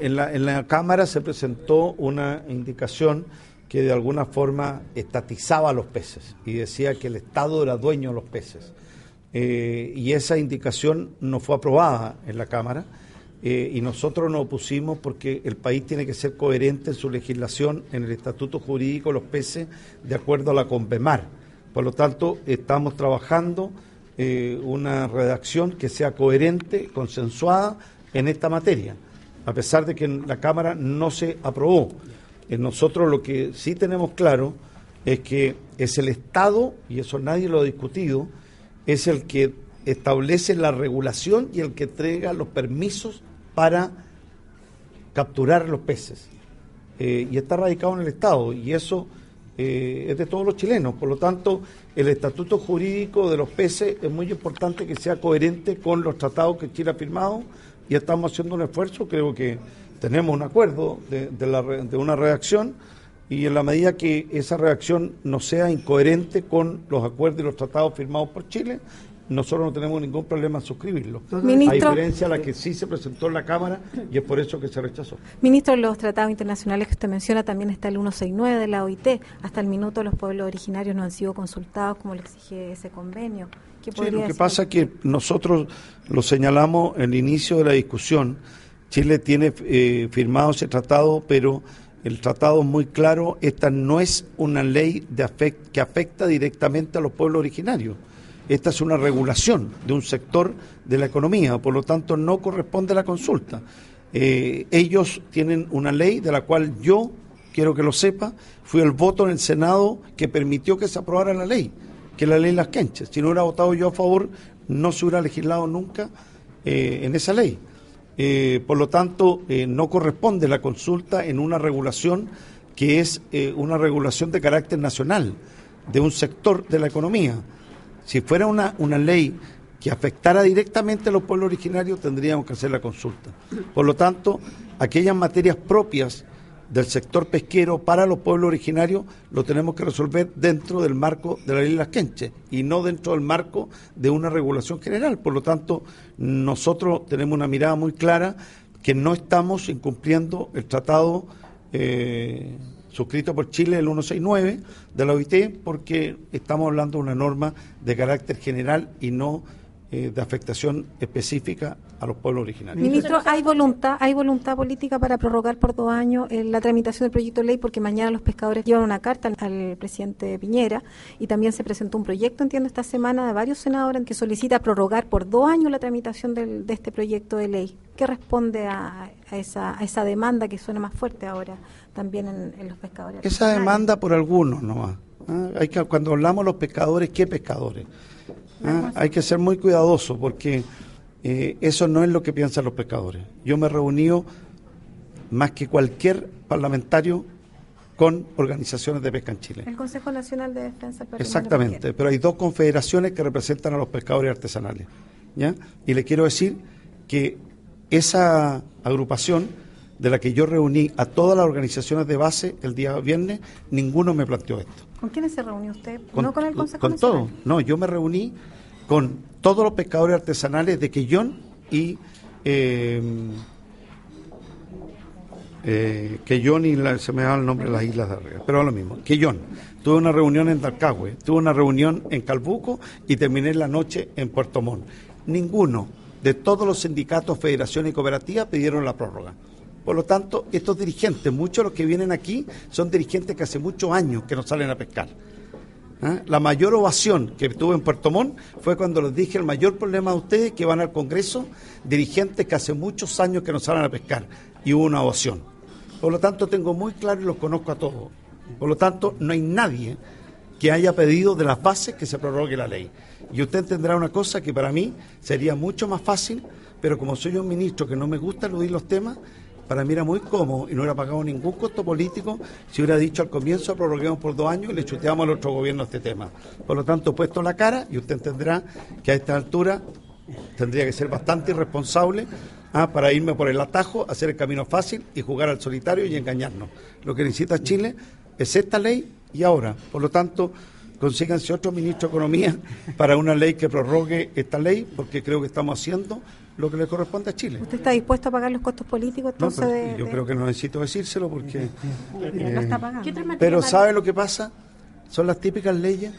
en, la, en la Cámara se presentó una indicación que de alguna forma estatizaba a los peces y decía que el Estado era dueño de los peces. Eh, y esa indicación no fue aprobada en la Cámara eh, y nosotros nos opusimos porque el país tiene que ser coherente en su legislación, en el estatuto jurídico de los peces, de acuerdo a la CONVEMAR. Por lo tanto, estamos trabajando eh, una redacción que sea coherente, consensuada en esta materia, a pesar de que en la Cámara no se aprobó. nosotros lo que sí tenemos claro es que es el Estado, y eso nadie lo ha discutido, es el que establece la regulación y el que entrega los permisos para capturar los peces. Eh, y está radicado en el Estado, y eso eh, es de todos los chilenos. Por lo tanto, el estatuto jurídico de los peces es muy importante que sea coherente con los tratados que Chile ha firmado, y estamos haciendo un esfuerzo, creo que tenemos un acuerdo de, una redacción y en la medida que esa reacción no sea incoherente con los acuerdos y los tratados firmados por Chile, nosotros no tenemos ningún problema en suscribirlo. a diferencia de la que sí se presentó en la Cámara y es por eso que se rechazó. Ministro, los tratados internacionales que usted menciona también está el 169 de la OIT. Hasta el minuto los pueblos originarios no han sido consultados como le exige ese convenio. sí, lo que pasa es que nosotros lo señalamos en el inicio de la discusión. Chile tiene eh, firmado ese tratado, pero el tratado es muy claro, esta no es una ley de que afecta directamente a los pueblos originarios. Esta es una regulación de un sector de la economía, por lo tanto no corresponde la consulta. Eh, ellos tienen una ley de la cual yo, quiero que lo sepa, fui el voto en el Senado que permitió que se aprobara la ley, que la ley Las Quenches. Si no hubiera votado yo a favor, no se hubiera legislado nunca eh, en esa ley. Eh, por lo tanto, no corresponde la consulta en una regulación que es una regulación de carácter nacional, de un sector de la economía. Si fuera una, una ley que afectara directamente a los pueblos originarios, tendríamos que hacer la consulta. Por lo tanto, aquellas materias propias del sector pesquero para los pueblos originarios lo tenemos que resolver dentro del marco de la ley de las quenches y no dentro del marco de una regulación general. Por lo tanto, nosotros tenemos una mirada muy clara que no estamos incumpliendo el tratado eh, suscrito por Chile, el 169 de la OIT, porque estamos hablando de una norma de carácter general y no eh, de afectación específica a los pueblos originarios. Ministro, ¿hay voluntad hay voluntad política para prorrogar por dos años eh, la tramitación del proyecto de ley? Porque mañana los pescadores llevan una carta al, presidente Piñera y también se presentó un proyecto, entiendo, esta semana de varios senadores que solicita prorrogar por dos años la tramitación de este proyecto de ley. ¿Qué responde a, esa, a esa demanda que suena más fuerte ahora también en, los pescadores? Esa demanda por algunos nomás. ¿ah? Hay que, cuando hablamos de los pescadores, ¿qué pescadores? Ah, hay que ser muy cuidadoso porque eh, eso no es lo que piensan los pescadores. Yo me he reunido más que cualquier parlamentario con organizaciones de pesca en Chile. El Consejo Nacional de Defensa Exactamente, pero hay dos confederaciones que representan a los pescadores artesanales. ¿ya? Y le quiero decir que esa agrupación de la que yo reuní a todas las organizaciones de base el día viernes, ninguno me planteó esto. ¿Con quiénes se reunió usted? ¿No con el Consejo Con todo. No, yo me reuní con todos los pescadores artesanales de Quillón y... Eh, eh, Quillón y se me da el nombre de las islas de arriba, pero es lo mismo, Quillón. Tuve una reunión en Dalcahue, tuve una reunión en Calbuco y terminé la noche en Puerto Montt. Ninguno de todos los sindicatos, federaciones y cooperativas pidieron la prórroga. Por lo tanto, estos dirigentes, muchos de los que vienen aquí, son dirigentes que hace muchos años que no salen a pescar. ¿Ah? La mayor ovación que tuve en Puerto Montt fue cuando les dije el mayor problema de ustedes que van al Congreso, dirigentes que hace muchos años que no salen a pescar, y hubo una ovación. Por lo tanto, tengo muy claro y los conozco a todos. Por lo tanto, no hay nadie que haya pedido de las bases que se prorrogue la ley. Y usted entenderá una cosa que para mí sería mucho más fácil, pero como soy un ministro que no me gusta eludir los temas, para mí era muy cómodo y no hubiera pagado ningún costo político si hubiera dicho al comienzo prorroguemos por dos años y le chuteamos al otro gobierno este tema. Por lo tanto, puesto la cara y usted entenderá que a esta altura tendría que ser bastante irresponsable ah, para irme por el atajo, hacer el camino fácil y jugar al solitario y engañarnos. Lo que necesita Chile es esta ley y ahora. Por lo tanto, consíganse otro ministro de Economía para una ley que prorrogue esta ley, porque creo que estamos haciendo lo que le corresponde a Chile. ¿Usted está dispuesto a pagar los costos políticos entonces pero yo creo que no necesito decírselo porque... lo está pagando. Pero ¿sabe lo que pasa? Son las típicas leyes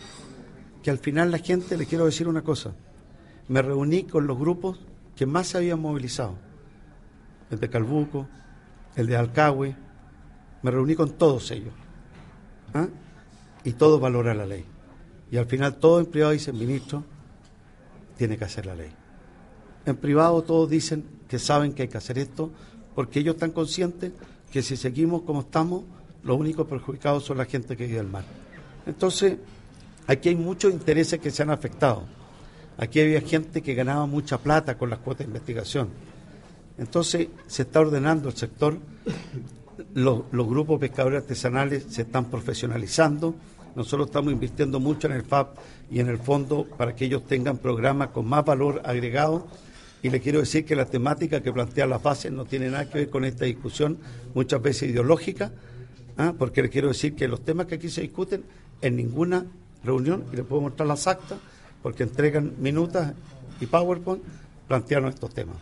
que al final la gente, le quiero decir una cosa, me reuní con los grupos que más se habían movilizado, el de Calbuco, el de Alcagüe, me reuní con todos ellos. ¿ah? Y todos valoran la ley. Y al final todos en privado dicen, ministro, tiene que hacer la ley. En privado todos dicen que saben que hay que hacer esto, porque ellos están conscientes que si seguimos como estamos, los únicos perjudicados son la gente que vive al mar. Entonces, aquí hay muchos intereses que se han afectado. Aquí había gente que ganaba mucha plata con las cuotas de investigación. Entonces, se está ordenando el sector los, grupos pescadores artesanales se están profesionalizando. Nosotros estamos invirtiendo mucho en el FAP y en el fondo para que ellos tengan programas con más valor agregado. Y le quiero decir que la temática que plantea la fase no tiene nada que ver con esta discusión, muchas veces ideológica, ¿ah? porque le quiero decir que los temas que aquí se discuten en ninguna reunión, y le puedo mostrar las actas, porque entregan minutas y PowerPoint, plantearon estos temas.